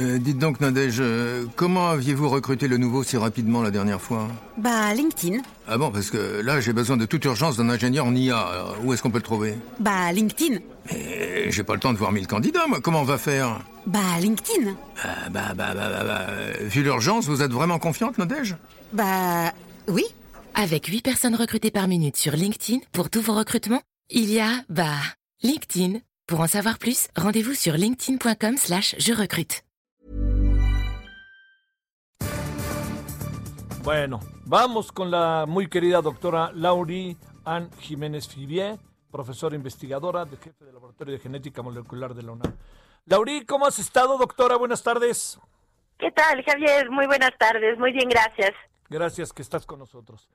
Euh, dites donc, Nadège, euh, comment aviez-vous recruté le nouveau si rapidement la dernière fois? Bah, LinkedIn. Ah bon, parce que là, j'ai besoin de toute urgence d'un ingénieur en IA. Alors, où est-ce qu'on peut le trouver? Bah, LinkedIn. Mais j'ai pas le temps de voir mille candidats, moi. Comment on va faire? Bah, LinkedIn. Ah, bah, bah, bah, bah, bah, euh, Vu l'urgence, vous êtes vraiment confiante, Nadège? Bah, oui. Avec 8 personnes recrutées par minute sur LinkedIn pour tous vos recrutements, il y a, bah, LinkedIn. Pour en savoir plus, rendez-vous sur linkedin.com slash je recrute. Bueno, vamos con la muy querida doctora Laurie Ann Jiménez Fibier, profesora investigadora de jefe del Laboratorio de Genética Molecular de la UNAM. Laurie, ¿cómo has estado, doctora? Buenas tardes. ¿Qué tal, Javier? Muy buenas tardes. Muy bien, gracias. Gracias que estás con nosotros.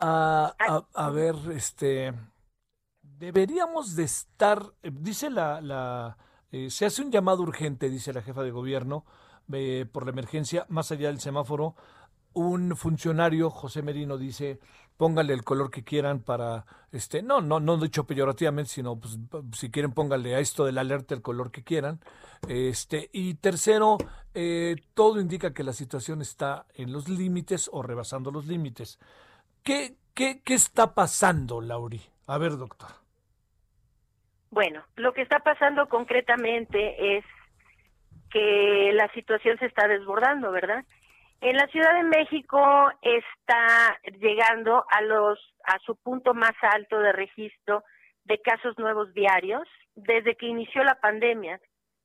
Ah, a, a ver, este, deberíamos de estar, eh, dice la, la eh, se hace un llamado urgente, dice la jefa de gobierno, eh, por la emergencia, más allá del semáforo, un funcionario, José Merino, dice, póngale el color que quieran para, este, no, no, no dicho peyorativamente, sino pues, si quieren póngale a esto del alerta el color que quieran. Este, y tercero, eh, todo indica que la situación está en los límites o rebasando los límites. ¿Qué, qué, qué está pasando, Lauri? A ver, doctor. Bueno, lo que está pasando concretamente es que la situación se está desbordando, ¿verdad? En la Ciudad de México está llegando a los a su punto más alto de registro de casos nuevos diarios desde que inició la pandemia.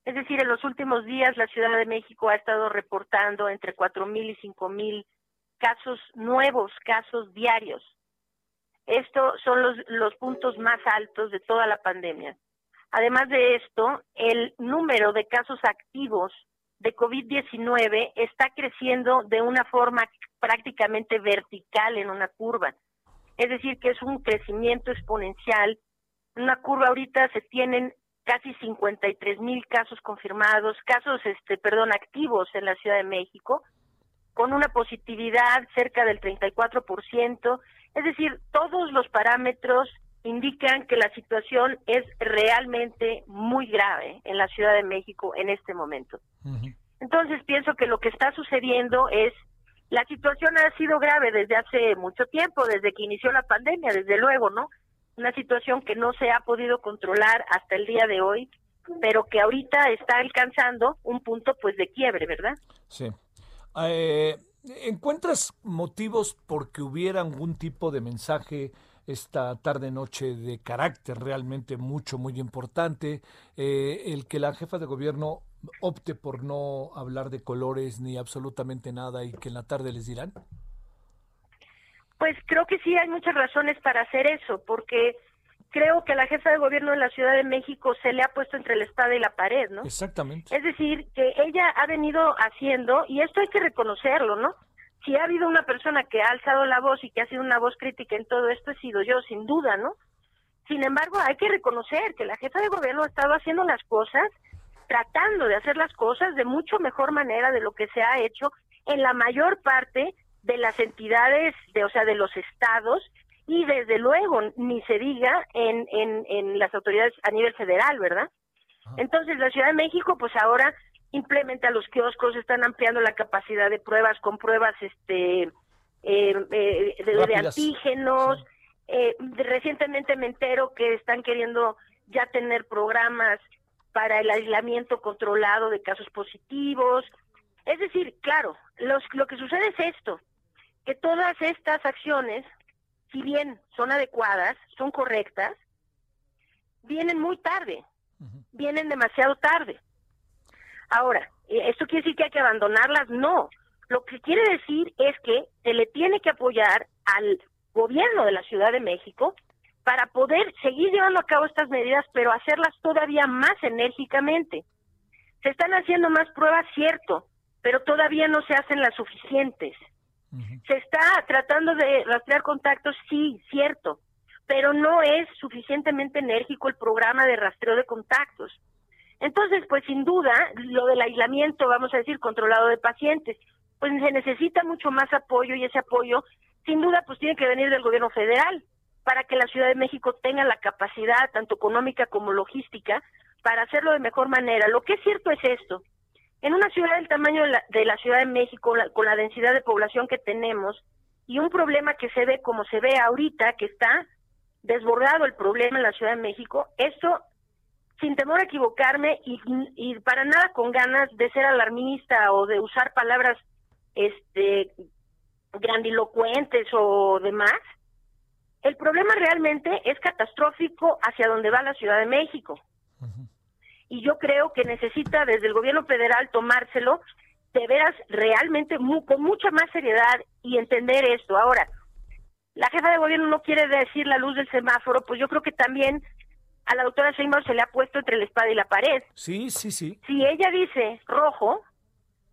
Es decir, en los últimos días la Ciudad de México ha estado reportando entre cuatro mil y cinco mil casos nuevos, casos diarios. Estos son los, los puntos más altos de toda la pandemia. Además de esto, el número de casos activos de COVID-19 está creciendo de una forma prácticamente vertical en una curva. Es decir, que es un crecimiento exponencial. En una curva ahorita se tienen casi 53 mil casos confirmados, casos, este, perdón, activos en la Ciudad de México, con una positividad cerca del 34%. Es decir, todos los parámetros indican que la situación es realmente muy grave en la Ciudad de México en este momento. Entonces pienso que lo que está sucediendo es, la situación ha sido grave desde hace mucho tiempo, desde que inició la pandemia, desde luego, ¿no? Una situación que no se ha podido controlar hasta el día de hoy, pero que ahorita está alcanzando un punto pues de quiebre, ¿verdad? Sí. Eh, ¿Encuentras motivos porque hubiera algún tipo de mensaje esta tarde-noche de carácter realmente mucho, muy importante? Eh, el que la jefa de gobierno opte por no hablar de colores ni absolutamente nada y que en la tarde les dirán? Pues creo que sí hay muchas razones para hacer eso, porque creo que la jefa de gobierno de la Ciudad de México se le ha puesto entre la espada y la pared, ¿no? Exactamente. Es decir, que ella ha venido haciendo, y esto hay que reconocerlo, ¿no? Si ha habido una persona que ha alzado la voz y que ha sido una voz crítica en todo esto, he sido yo, sin duda, ¿no? Sin embargo, hay que reconocer que la jefa de gobierno ha estado haciendo las cosas, tratando de hacer las cosas de mucho mejor manera de lo que se ha hecho en la mayor parte de las entidades, de, o sea, de los estados, y desde luego ni se diga en, en, en las autoridades a nivel federal, ¿verdad? Entonces la Ciudad de México pues ahora implementa los kioscos, están ampliando la capacidad de pruebas con pruebas este eh, eh, de, antígenos. Sí. Eh, recientemente me entero que están queriendo ya tener programas para el aislamiento controlado de casos positivos. Es decir, claro, los, lo que sucede es esto, que todas estas acciones, si bien son adecuadas, son correctas, vienen muy tarde, vienen demasiado tarde. Ahora, eh, ¿esto quiere decir que hay que abandonarlas? No. Lo que quiere decir es que se le tiene que apoyar al gobierno de la Ciudad de México para poder seguir llevando a cabo estas medidas, pero hacerlas todavía más enérgicamente. Se están haciendo más pruebas, cierto, pero todavía no se hacen las suficientes. Se está tratando de rastrear contactos, sí, cierto, pero no es suficientemente enérgico el programa de rastreo de contactos. Entonces, pues sin duda, lo del aislamiento, vamos a decir, controlado de pacientes, pues se necesita mucho más apoyo y ese apoyo, sin duda, pues tiene que venir del gobierno federal para que la Ciudad de México tenga la capacidad, tanto económica como logística, para hacerlo de mejor manera. Lo que es cierto es esto, En una ciudad del tamaño de la, de la Ciudad de México, la- con la densidad de población que tenemos, y un problema que se ve como se ve ahorita, que está desbordado el problema en la Ciudad de México, esto, sin temor a equivocarme y, y para nada con ganas de ser alarmista o de usar palabras este grandilocuentes o demás, el problema realmente es catastrófico hacia donde va la Ciudad de México. Y yo creo que necesita desde el gobierno federal tomárselo de veras realmente mu- con mucha más seriedad y entender esto. Ahora, la jefa de gobierno no quiere decir la luz del semáforo, pues yo creo que también a la doctora Sheinbaum se le ha puesto entre la espada y la pared. Sí, sí, sí. Si ella dice rojo,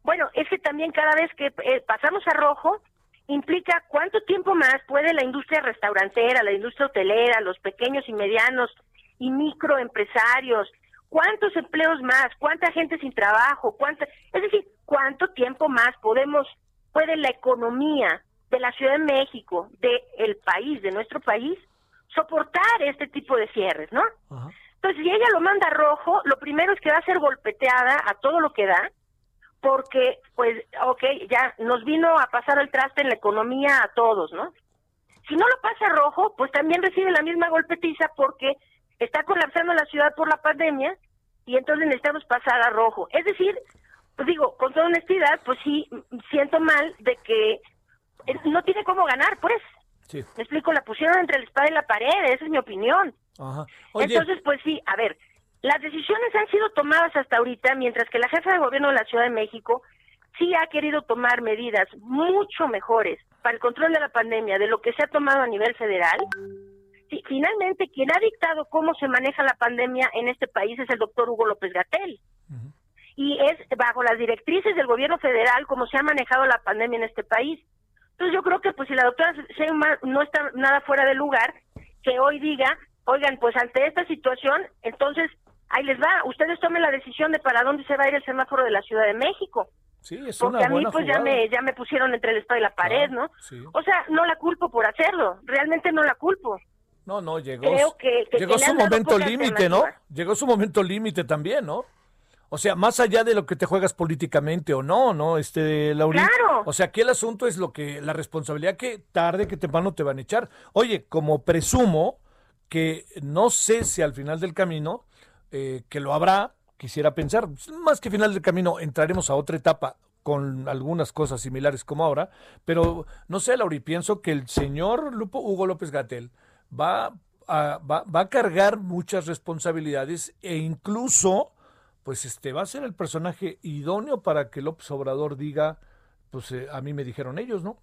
bueno, es que también cada vez que eh, pasamos a rojo implica cuánto tiempo más puede la industria restaurantera, la industria hotelera, los pequeños y medianos y microempresarios, cuántos empleos más, cuánta gente sin trabajo, cuánta, es decir, cuánto tiempo más podemos puede la economía de la Ciudad de México, de el país, de nuestro país, soportar este tipo de cierres, ¿no? Ajá. Entonces, si ella lo manda rojo, lo primero es que va a ser golpeteada a todo lo que da, porque, pues, ok, ya nos vino a pasar el traste en la economía a todos, ¿no? Si no lo pasa rojo, pues también recibe la misma golpetiza porque está colapsando la ciudad por la pandemia y entonces necesitamos pasar a rojo. Es decir, pues digo, con toda honestidad, pues sí, siento mal de que eh, no tiene cómo ganar, pues. Sí. Me explico, la pusieron entre la espada y la pared, esa es mi opinión. Ajá. Oye, Entonces, pues sí, a ver, las decisiones han sido tomadas hasta ahorita, mientras que la jefa de gobierno de la Ciudad de México sí ha querido tomar medidas mucho mejores para el control de la pandemia de lo que se ha tomado a nivel federal. Sí, finalmente, quien ha dictado cómo se maneja la pandemia en este país es el doctor Hugo López Gatel. Y es bajo las directrices del gobierno federal como se ha manejado la pandemia en este país. Entonces yo creo que pues si la doctora Sheinbaum no está nada fuera de lugar, que hoy diga, oigan, pues ante esta situación, entonces ahí les va, ustedes tomen la decisión de para dónde se va a ir el semáforo de la Ciudad de México. sí, es Porque una a mí buena pues ya me, ya me pusieron entre la espada y la pared, ¿no? sí. O sea, no la culpo por hacerlo, realmente no la culpo. No, no, llegó, Creo que- que- llegó que su momento límite, ¿no? Llegó su momento límite también, ¿no? O sea, más allá de lo que te juegas políticamente o no, ¿no? Este, Laurín. Claro. O sea, aquí el asunto es lo que, la responsabilidad que tarde que temprano te van a echar. Oye, como presumo que no sé si al final del camino, eh, que lo habrá, quisiera pensar, más que final del camino, entraremos a otra etapa con algunas cosas similares como ahora, pero no sé, Lauri, pienso que el señor Lupo, Hugo López Gatel va a, va, va a cargar muchas responsabilidades e incluso, pues este, va a ser el personaje idóneo para que López Obrador diga, pues eh, a mí me dijeron ellos, ¿no?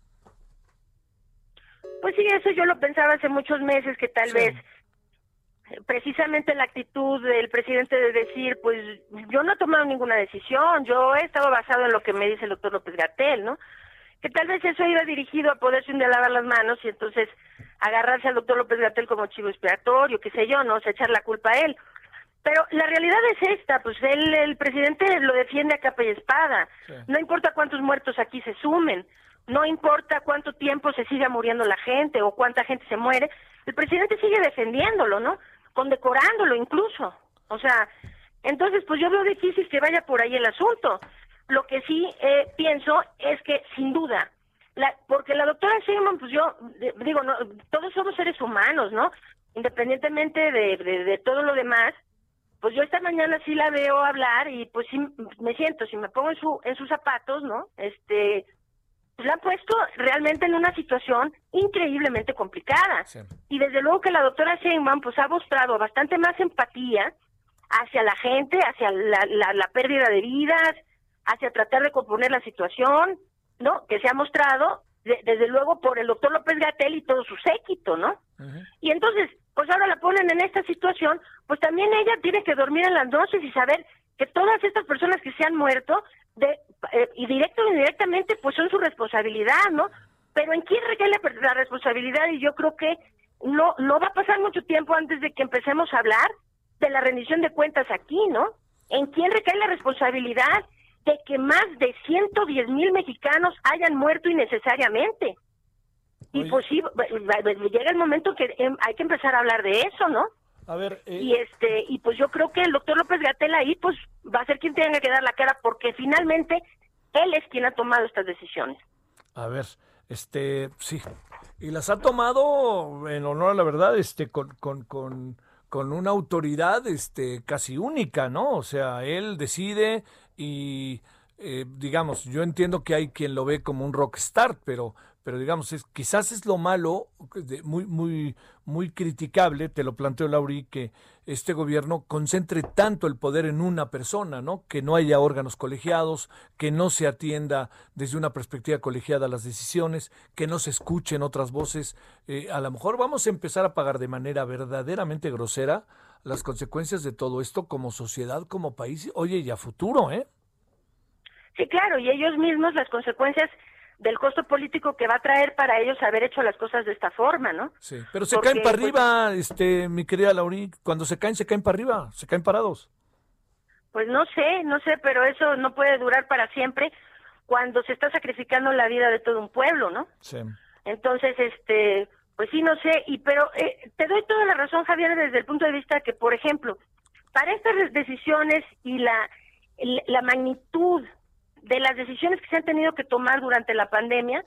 Pues sí, eso yo lo pensaba hace muchos meses, que tal Sí. vez eh, precisamente la actitud del presidente de decir, pues yo no he tomado ninguna decisión, yo he estado basado en lo que me dice el doctor López Gatel, ¿no? Que tal vez eso iba dirigido a poderse un día lavar las manos y entonces agarrarse al doctor López Gatel como chivo expiatorio, qué sé yo, ¿no? O sea, echar la culpa a él. Pero la realidad es esta, pues él, el presidente lo defiende a capa y espada. Sí. No importa cuántos muertos aquí se sumen, no importa cuánto tiempo se siga muriendo la gente o cuánta gente se muere, el presidente sigue defendiéndolo, ¿no? Condecorándolo incluso. O sea, entonces pues yo veo difícil que vaya por ahí el asunto. Lo que sí eh, pienso es que sin duda, la, porque la doctora Sheinbaum, pues yo de- digo, no, todos somos seres humanos, ¿no? Independientemente de, de, de todo lo demás, pues yo esta mañana sí la veo hablar y pues sí me siento, si me pongo en su en sus zapatos, ¿no? Este, pues la han puesto realmente en una situación increíblemente complicada. Sí. Y desde luego que la doctora Sheinbaum pues ha mostrado bastante más empatía hacia la gente, hacia la, la, la pérdida de vidas, hacia tratar de componer la situación, ¿no? Que se ha mostrado de- desde luego por el doctor López Gatel y todo su séquito, ¿no? Y entonces, pues ahora la ponen en esta situación, pues también ella tiene que dormir en las noches y saber que todas estas personas que se han muerto, de, eh, y directo o indirectamente, pues son su responsabilidad, ¿no? Pero ¿en quién recae la, la responsabilidad? Y yo creo que no, no va a pasar mucho tiempo antes de que empecemos a hablar de la rendición de cuentas aquí, ¿no? ¿En quién recae la responsabilidad de que más de 110 mil mexicanos hayan muerto innecesariamente? Y Oye. pues sí, llega el momento que em, hay que empezar a hablar de eso, ¿no? A ver, eh, Y este y pues yo creo que el doctor López Gatel ahí pues va a ser quien tenga que dar la cara porque finalmente él es quien ha tomado estas decisiones. A ver, este, sí. Y las ha tomado, en honor a la verdad, este, con, con, con, con una autoridad, este, casi única, ¿no? O sea, él decide y, eh, digamos, yo entiendo que hay quien lo ve como un rockstar, pero, pero digamos, es, quizás es lo malo, muy, muy, muy criticable, te lo planteo, Lauri, que este gobierno concentre tanto el poder en una persona, ¿no? Que no haya órganos colegiados, que no se atienda desde una perspectiva colegiada las decisiones, que no se escuchen otras voces. Eh, a lo mejor vamos a empezar a pagar de manera verdaderamente grosera las consecuencias de todo esto como sociedad, como país, oye, y a futuro, ¿eh? Sí, claro, y ellos mismos las consecuencias del costo político que va a traer para ellos haber hecho las cosas de esta forma, ¿no? Sí, pero se Porque, caen para pues, arriba, este, mi querida Lauri, cuando se caen, se caen para arriba, se caen parados. Pues no sé, no sé, pero eso no puede durar para siempre cuando se está sacrificando la vida de todo un pueblo, ¿no? Sí. Entonces, este, pues sí, no sé, y pero eh, te doy toda la razón, Javier, desde el punto de vista que, por ejemplo, para estas decisiones y la, la magnitud de las decisiones que se han tenido que tomar durante la pandemia,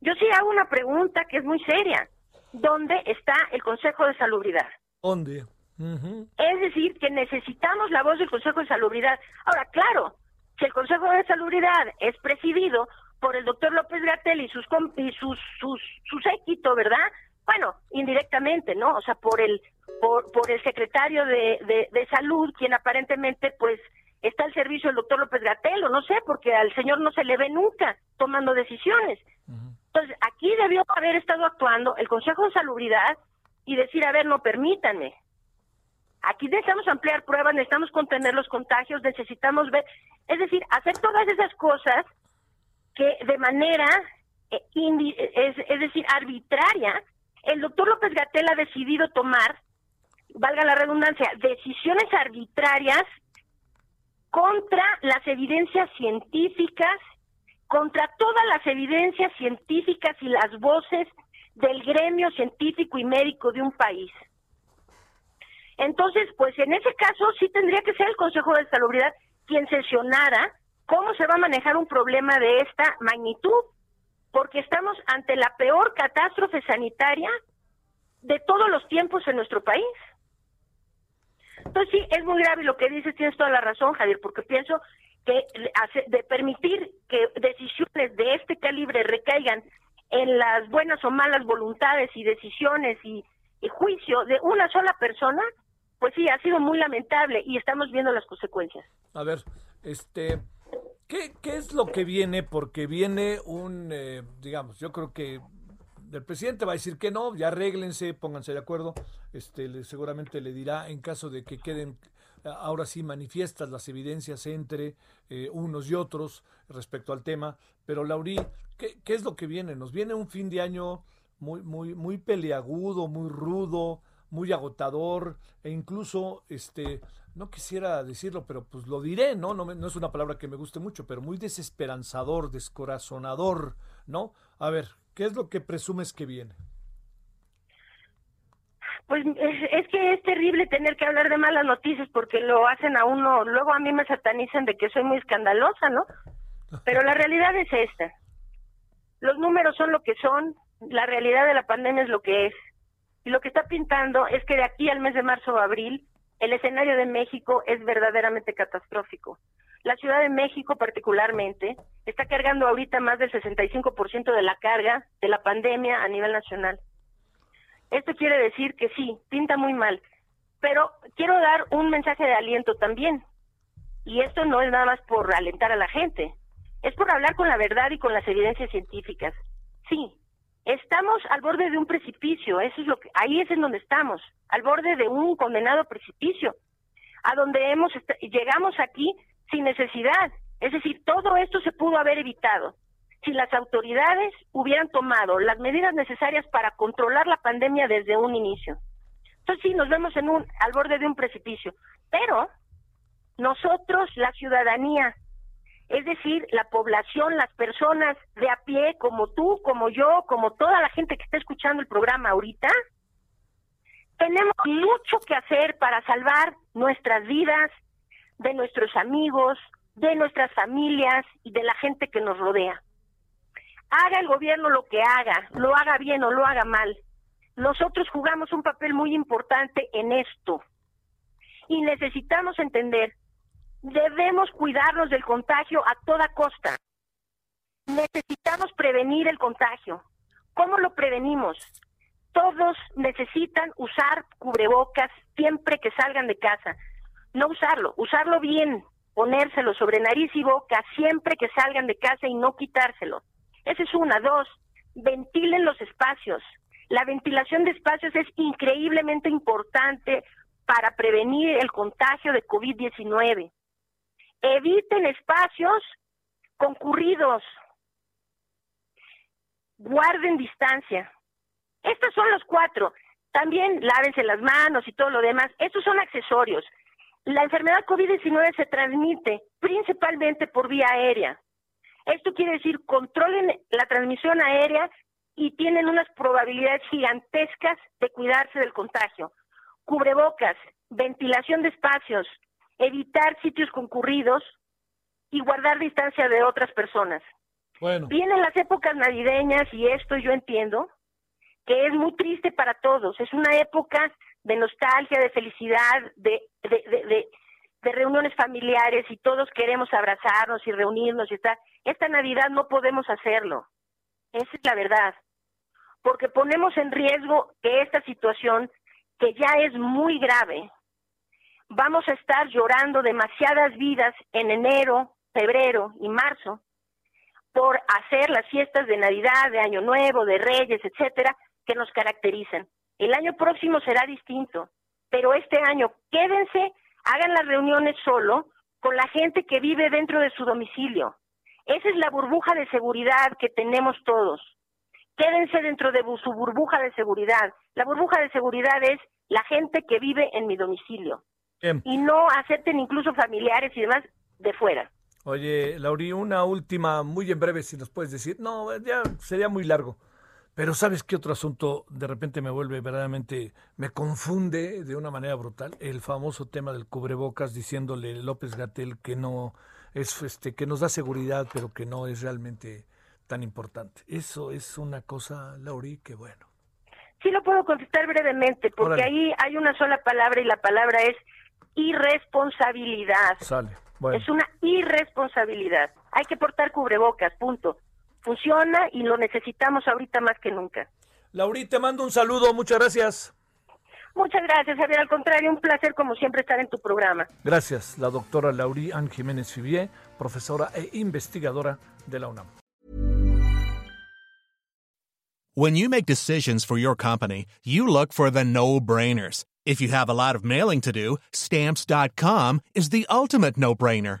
yo sí hago una pregunta que es muy seria. ¿Dónde está el Consejo de Salubridad? ¿Dónde? Es decir, que necesitamos la voz del Consejo de Salubridad. Ahora, claro, si el Consejo de Salubridad es presidido por el doctor López Gatel y sus y sus sus su séquito, ¿verdad? Bueno, indirectamente, ¿no? O sea, por el por, por el secretario de, de, de salud, quien aparentemente, pues, está al servicio del doctor López Gatel, o no sé, porque al señor no se le ve nunca tomando decisiones. Entonces, aquí debió haber estado actuando el Consejo de Salubridad y decir, a ver, no permítanme, Aquí necesitamos ampliar pruebas, necesitamos contener los contagios, necesitamos ver, es decir, hacer todas esas cosas que de manera, eh, indi- es, es decir, arbitraria, el doctor López Gatel ha decidido tomar, valga la redundancia, decisiones arbitrarias contra las evidencias científicas, contra todas las evidencias científicas y las voces del gremio científico y médico de un país. Entonces, pues en ese caso sí tendría que ser el Consejo de Salubridad quien sesionara cómo se va a manejar un problema de esta magnitud, porque estamos ante la peor catástrofe sanitaria de todos los tiempos en nuestro país. Entonces sí, es muy grave lo que dices, tienes toda la razón, Javier, porque pienso que de permitir que decisiones de este calibre recaigan en las buenas o malas voluntades y decisiones y, y juicio de una sola persona, pues sí, ha sido muy lamentable y estamos viendo las consecuencias. A ver, este, ¿qué, qué es lo que viene? Porque viene un, eh, digamos, yo creo que el presidente va a decir que no, ya arréglense, pónganse de acuerdo. Este, seguramente le dirá en caso de que queden ahora sí manifiestas las evidencias entre eh, unos y otros respecto al tema. Pero Lauri, ¿qué, qué es lo que viene? Nos viene un fin de año muy, muy, muy peleagudo, muy rudo, muy agotador, e incluso, este, no quisiera decirlo, pero pues lo diré, ¿no? No, me- no es una palabra que me guste mucho, pero muy desesperanzador, descorazonador, ¿no? A ver, ¿qué es lo que presumes que viene? Pues es, es que es terrible tener que hablar de malas noticias porque lo hacen a uno, luego a mí me satanizan de que soy muy escandalosa, ¿no? Pero la realidad es esta. Los números son lo que son, la realidad de la pandemia es lo que es. Y lo que está pintando es que de aquí al mes de marzo o abril, el escenario de México es verdaderamente catastrófico. La Ciudad de México particularmente está cargando ahorita más del 65% de la carga de la pandemia a nivel nacional. Esto quiere decir que sí, pinta muy mal. Pero quiero dar un mensaje de aliento también. Y esto no es nada más por alentar a la gente, es por hablar con la verdad y con las evidencias científicas. Sí, estamos al borde de un precipicio, eso es lo que ahí es en donde estamos, al borde de un condenado precipicio, a donde hemos llegamos aquí sin necesidad. Es decir, todo esto se pudo haber evitado si las autoridades hubieran tomado las medidas necesarias para controlar la pandemia desde un inicio. Entonces sí, nos vemos en un al borde de un precipicio, pero nosotros, la ciudadanía, es decir, la población, las personas de a pie, como tú, como yo, como toda la gente que está escuchando el programa ahorita, Tenemos mucho que hacer para salvar nuestras vidas, de nuestros amigos, de nuestras familias y de la gente que nos rodea. Haga el gobierno lo que haga, lo haga bien o lo haga mal. Nosotros jugamos un papel muy importante en esto. Y necesitamos entender, debemos cuidarnos del contagio a toda costa. Necesitamos prevenir el contagio. ¿Cómo lo prevenimos? Todos necesitan usar cubrebocas siempre que salgan de casa. No usarlo, usarlo bien, ponérselo sobre nariz y boca siempre que salgan de casa y no quitárselo. Esa es una. Dos, ventilen los espacios. La ventilación de espacios es increíblemente importante para prevenir el contagio de COVID-19. Eviten espacios concurridos. Guarden distancia. Estos son los cuatro. También lávense las manos y todo lo demás. Estos son accesorios. La enfermedad COVID-19 se transmite principalmente por vía aérea. Esto quiere decir, controlen la transmisión aérea y tienen unas probabilidades gigantescas de cuidarse del contagio. Cubrebocas, ventilación de espacios, evitar sitios concurridos y guardar distancia de otras personas. Bueno. Vienen las épocas navideñas y esto yo entiendo que es muy triste para todos. Es una época de nostalgia, de felicidad, de, de, de, reuniones familiares y todos queremos abrazarnos y reunirnos y estar. Esta Navidad no podemos hacerlo. Esa es la verdad. Porque ponemos en riesgo que esta situación, que ya es muy grave, vamos a estar llorando demasiadas vidas en enero, febrero y marzo por hacer las fiestas de Navidad, de Año Nuevo, de Reyes, etcétera, que nos caracterizan. El año próximo será distinto, pero este año quédense, hagan las reuniones solo con la gente que vive dentro de su domicilio. Esa es la burbuja de seguridad que tenemos todos. Quédense dentro de su burbuja de seguridad. La burbuja de seguridad es la gente que vive en mi domicilio. Y no acepten incluso familiares y demás de fuera. Oye, Lauri, una última, muy en breve, si nos puedes decir. No, ya sería muy largo. Pero ¿sabes qué otro asunto de repente me vuelve verdaderamente, me confunde de una manera brutal? El famoso tema del cubrebocas diciéndole López Gatel que no es este que nos da seguridad, pero que no es realmente tan importante. Eso es una cosa, Lauri, que bueno. Sí lo puedo contestar brevemente, porque ahí hay una sola palabra y la palabra es irresponsabilidad. Sale. Es una irresponsabilidad. Hay que portar cubrebocas, punto funciona y lo necesitamos ahorita más que nunca. Lauri, te mando un saludo, muchas gracias. Muchas gracias, Javier. Al contrario, un placer como siempre estar en tu programa. Gracias, la doctora Lauri Ann Jiménez Fibier, profesora e investigadora de la UNAM. When you make decisions for your company, you look for the no-brainers. If you have a lot of mailing to do, stamps.com is the ultimate no-brainer.